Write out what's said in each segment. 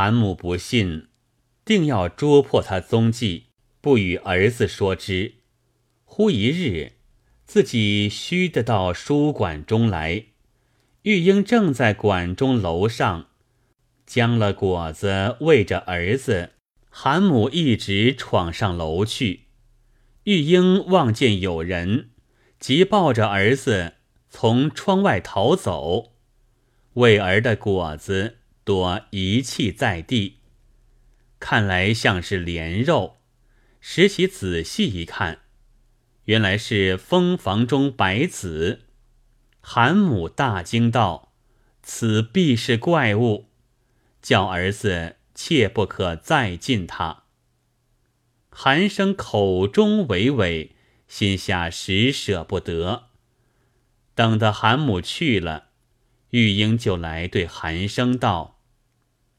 韩母不信，定要捉破他踪迹，不与儿子说之。忽一日，自己虚得到书馆中来，玉英正在馆中楼上，将了果子喂着儿子。韩母一直闯上楼去，玉英望见有人，即抱着儿子从窗外逃走。喂儿的果子多遗弃在地，看来像是莲肉。拾起仔细一看，原来是蜂房中白子。韩母大惊道：“此必是怪物！”叫儿子。切不可再近他。韩生口中娓娓，心下实舍不得。等得韩母去了，玉英就来对韩生道：“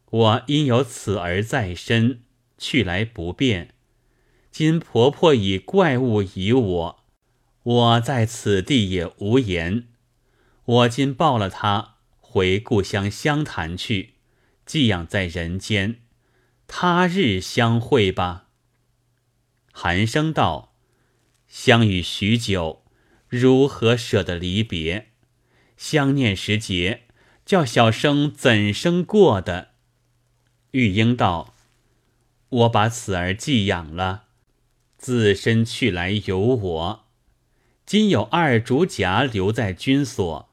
我因有此儿在身，去来不便。今婆婆以怪物疑我，我在此地也无言。我今抱了他回故乡湘潭去。”寄养在人间，他日相会吧。寒生道：“相遇许久，如何舍得离别？相念时节，叫小生怎生过的？”玉英道：“我把此儿寄养了，自身去来由我。今有二竹夹留在军所，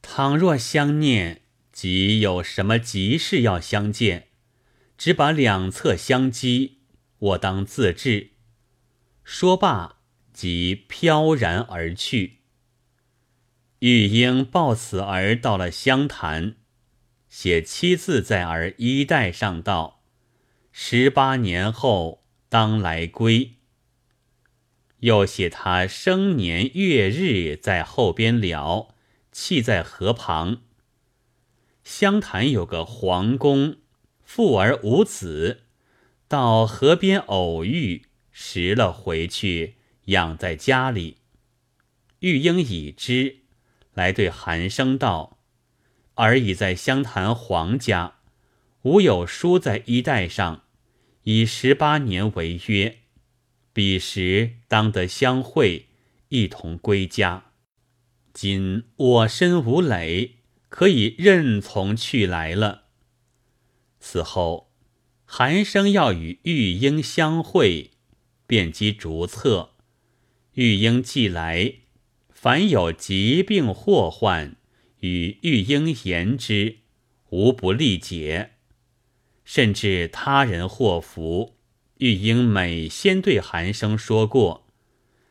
倘若相念。”即有什么急事要相见，只把两侧相击，我当自治。说罢，即飘然而去。玉英抱此儿到了湘潭，写七字在儿衣带上，道：“十八年后当来归。”又写他生年月日在后边了，弃在河旁。湘潭有个皇宫，富而无子，到河边偶遇，拾了回去，养在家里。玉英已知，来对韩生道：“而已在湘潭皇家，吾有书在衣带上，以十八年为约，彼时当得相会，一同归家。今我身无累。”可以任从去来了。此后，韩生要与玉英相会，便积逐策。玉英既来，凡有疾病祸患，与玉英言之，无不力解。甚至他人祸福，玉英每先对韩生说过，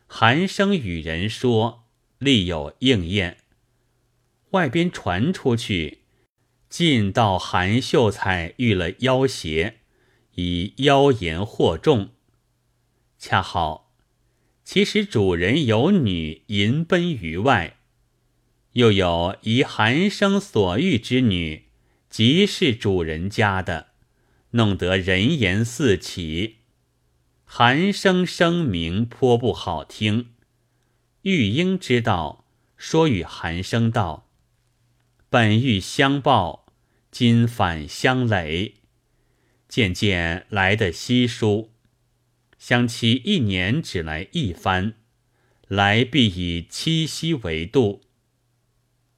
韩生与人说，立有应验。外边传出去，尽道韩秀才遇了妖邪，以妖言惑众。恰好，其实主人有女淫奔于外，又有以韩生所遇之女，即是主人家的，弄得人言四起。韩生声名颇不好听。玉英知道，说与韩生道。本欲相报，今反相累。渐渐来的稀疏，相期一年只来一番，来必以七夕为度。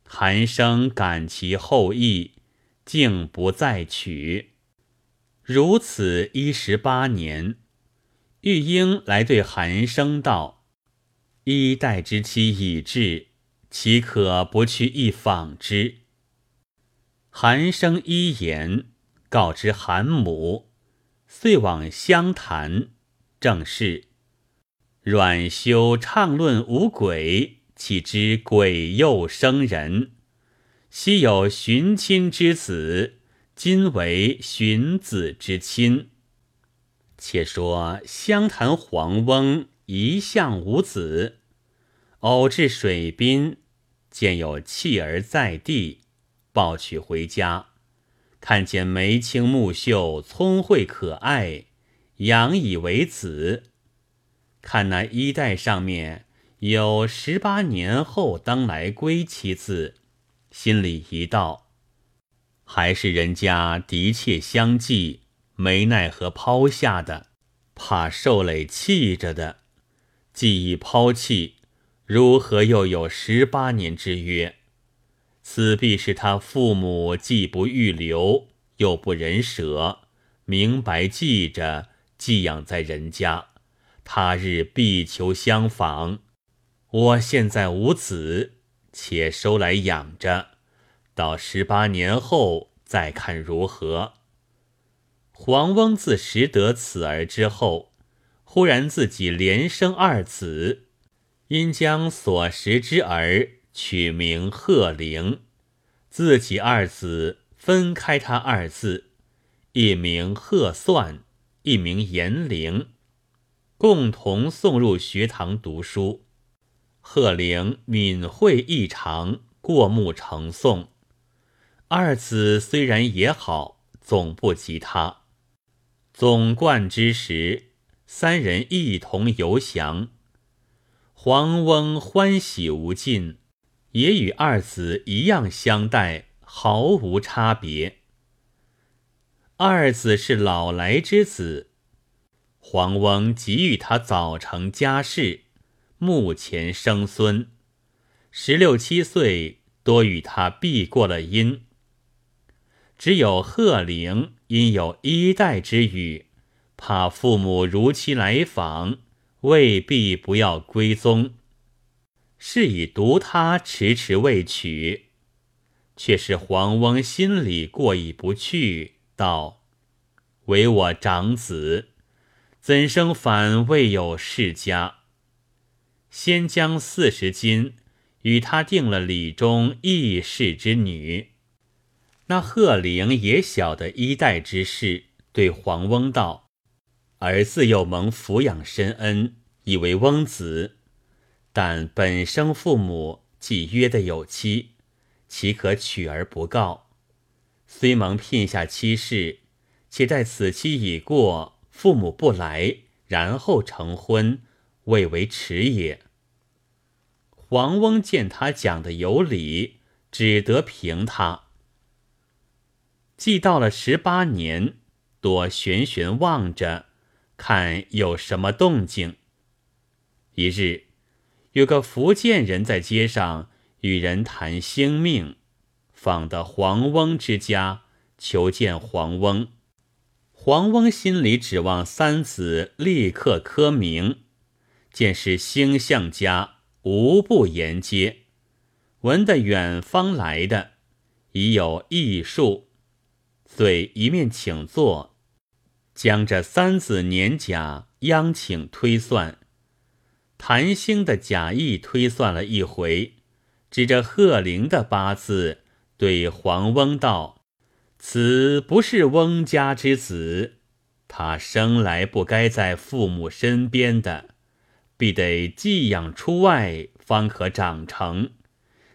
寒生感其厚意，竟不再娶。如此一十八年，玉英来对寒生道：“衣带之期已至，岂可不去一访之？”韩生一言，告知韩母，遂往湘潭。正是阮修畅论五鬼，岂知鬼又生人？昔有寻亲之子，今为寻子之亲。且说湘潭黄翁一向无子，偶至水滨，见有弃儿在地。抱取回家，看见眉清目秀、聪慧可爱，养以为子。看那衣带上面有“十八年后当来归”七字，心里一道：还是人家的确相继，没奈何抛下的，怕受累气着的。既已抛弃，如何又有十八年之约？此必是他父母既不欲留，又不忍舍，明白记着寄养在人家，他日必求相访。我现在无子，且收来养着，到十八年后再看如何。黄翁自识得此儿之后。忽然自己连生二子，因将所识之儿取名鹤龄，自己二子分开他二字，一名鹤算，一名严龄，共同送入学堂读书。贺龄敏慧异常，过目成诵。二子虽然也好，总不及他。总冠之时。三人一同游翔，黄翁欢喜无尽，也与二子一样相待，毫无差别。二子是老来之子，黄翁给予他早成家室，目前生孙，十六七岁多与他避过了阴。只有贺龄因有衣带之语。怕父母如期来访，未必不要归宗，是以独他迟迟未娶，却是黄翁心里过意不去，道：“唯我长子，怎生反未有世家？”先将四十金与他定了李中义士之女。那贺龄也晓得衣带之事，对黄翁道。儿自幼蒙抚养深恩，以为翁子。但本生父母既约的有妻，岂可娶而不告？虽蒙聘下妻室，且待此期已过，父母不来，然后成婚，未为迟也。黄翁见他讲的有理，只得凭他。既到了十八年，多悬悬望着。看有什么动静。一日，有个福建人在街上与人谈兴命，访得黄翁之家，求见黄翁。黄翁心里指望三子立刻科名，见是星相家，无不言接。闻得远方来的，已有异术，遂一面请坐。将这三子年甲央请推算，谭兴的假意推算了一回，指着贺龄的八字对黄翁道：“此不是翁家之子，他生来不该在父母身边的，必得寄养出外，方可长成。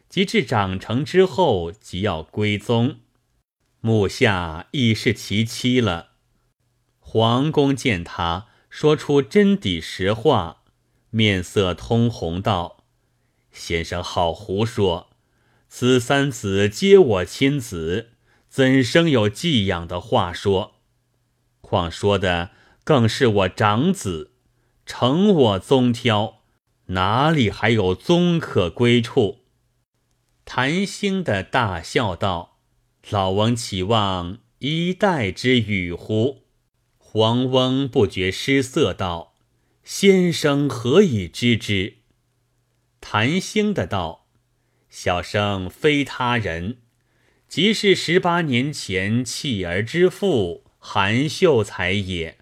及至长成之后，即要归宗，目下已是其妻了。”黄公见他说出真底实话，面色通红，道：“先生好胡说！此三子皆我亲子，怎生有寄养的话说？况说的更是我长子，成我宗挑，哪里还有宗可归处？”谭兴的大笑道：“老翁岂望一代之语乎？”黄翁不觉失色，道：“先生何以知之？”谭兴的道：“小生非他人，即是十八年前弃儿之父韩秀才也。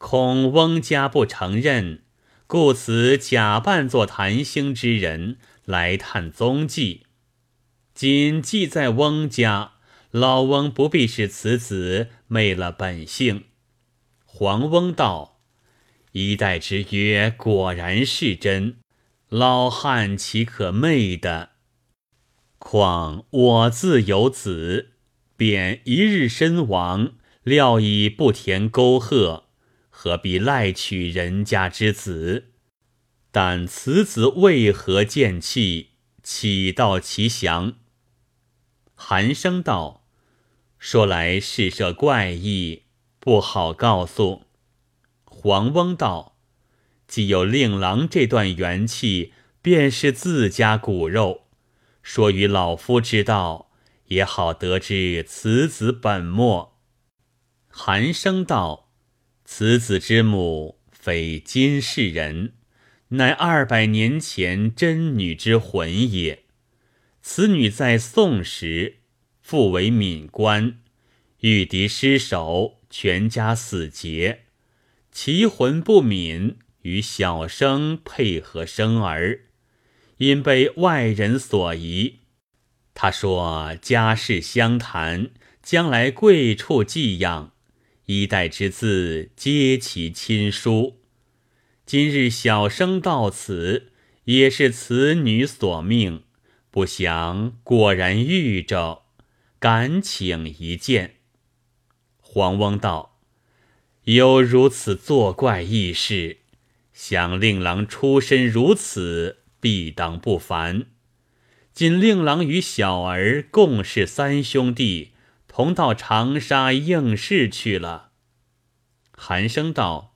恐翁家不承认，故此假扮作谭兴之人来探踪迹。今寄在翁家，老翁不必使此子昧了本性。”黄翁道：“一代之约果然是真，老汉岂可昧的？况我自有子，便一日身亡，料已不填沟壑，何必赖取人家之子？但此子为何见弃，岂道其详？”韩生道：“说来事涉怪异，不好告诉。”黄翁道：“既有令郎这段元气，便是自家骨肉，说与老夫知道，也好得知此子本末。”韩生道：“此子之母，非今世人。”乃二百年前真女之魂也。此女在宋时，父为闽官，遇敌失守，全家死劫。其魂不泯，与小生配合生儿，因被外人所疑。他说家世相谈，将来贵处寄养，一代之字皆其亲疏。今日小生到此，也是此女所命，不想果然遇着，敢请一见。黄翁道：“有如此作怪异事，想令郎出身如此，必当不凡。今令郎与小儿共是三兄弟，同到长沙应试去了。”韩生道。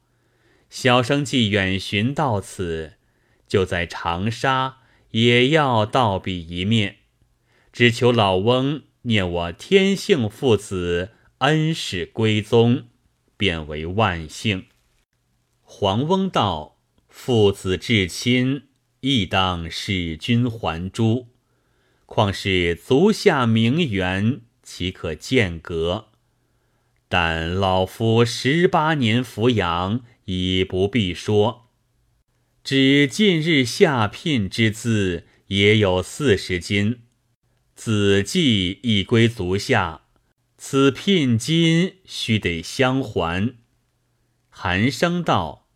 小生既远寻到此，就在长沙也要道比一面，只求老翁念我天性父子恩始归宗，便为万幸。黄翁道：“父子至亲，亦当使君还珠。况是足下名媛，岂可间隔？但老夫十八年抚养。”已不必说，只近日下聘之资也有四十金，子季已归足下，此聘金须得相还。韩生道：“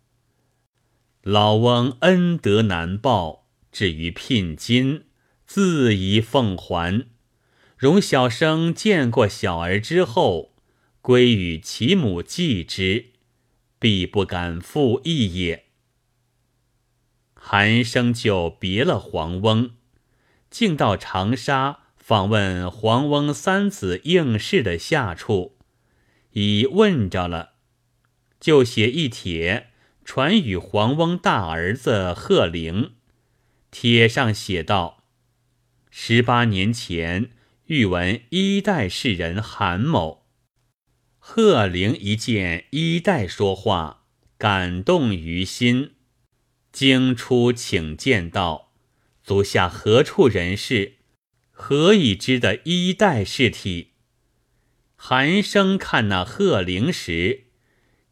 老翁恩德难报，至于聘金，自宜奉还。容小生见过小儿之后，归与其母继之。”必不敢负义也。韩生就别了黄翁，竟到长沙访问黄翁三子应试的下处，已问着了，就写一帖传与黄翁大儿子贺龄。帖上写道：十八年前欲闻一代士人韩某。贺龄一见衣带说话，感动于心，经出请见道：“足下何处人士？何以知的衣带是体？”韩生看那贺龄时，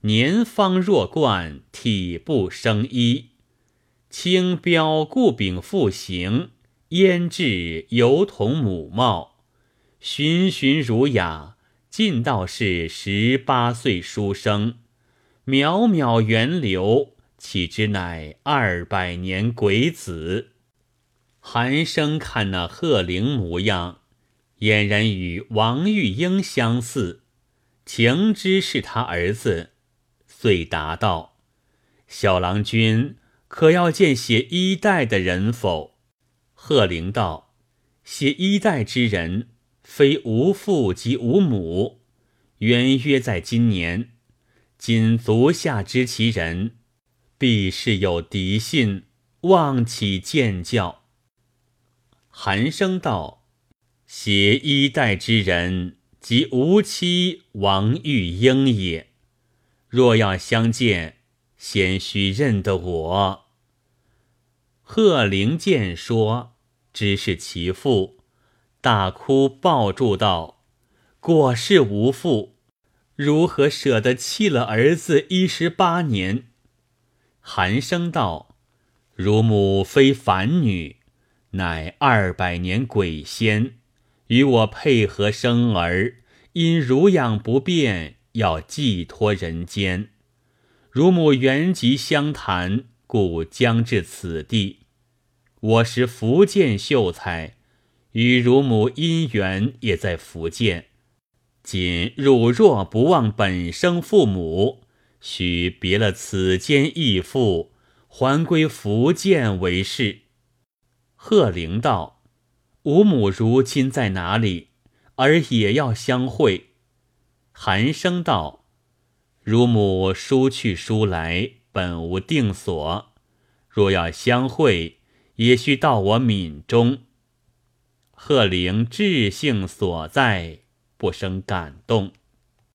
年方弱冠，体不生衣，轻标固柄复行，胭脂犹同母貌，循循儒雅。尽道是十八岁书生，渺渺源流，岂知乃二百年鬼子？韩生看那鹤龄模样，俨然与王玉英相似，情知是他儿子，遂答道：“小郎君可要见写衣带的人否？”鹤龄道：“写衣带之人。”非无父即无母，原约在今年。今足下知其人，必是有敌信，望其见教。韩生道：携衣带之人，即无妻王玉英也。若要相见，先须认得我。贺龄见说，知是其父。大哭抱住道：“果是无父，如何舍得弃了儿子一十八年？”寒生道：“汝母非凡女，乃二百年鬼仙，与我配合生儿，因乳养不便，要寄托人间。汝母原籍湘潭，故将至此地。我是福建秀才。”与乳母姻缘也在福建。今汝若不忘本生父母须别了此间义父还归福建为是。贺灵道吾母如今在哪里儿也要相会。韩生道乳母书去书来本无定所。若要相会也需到我闽中贺灵志性所在不生感动。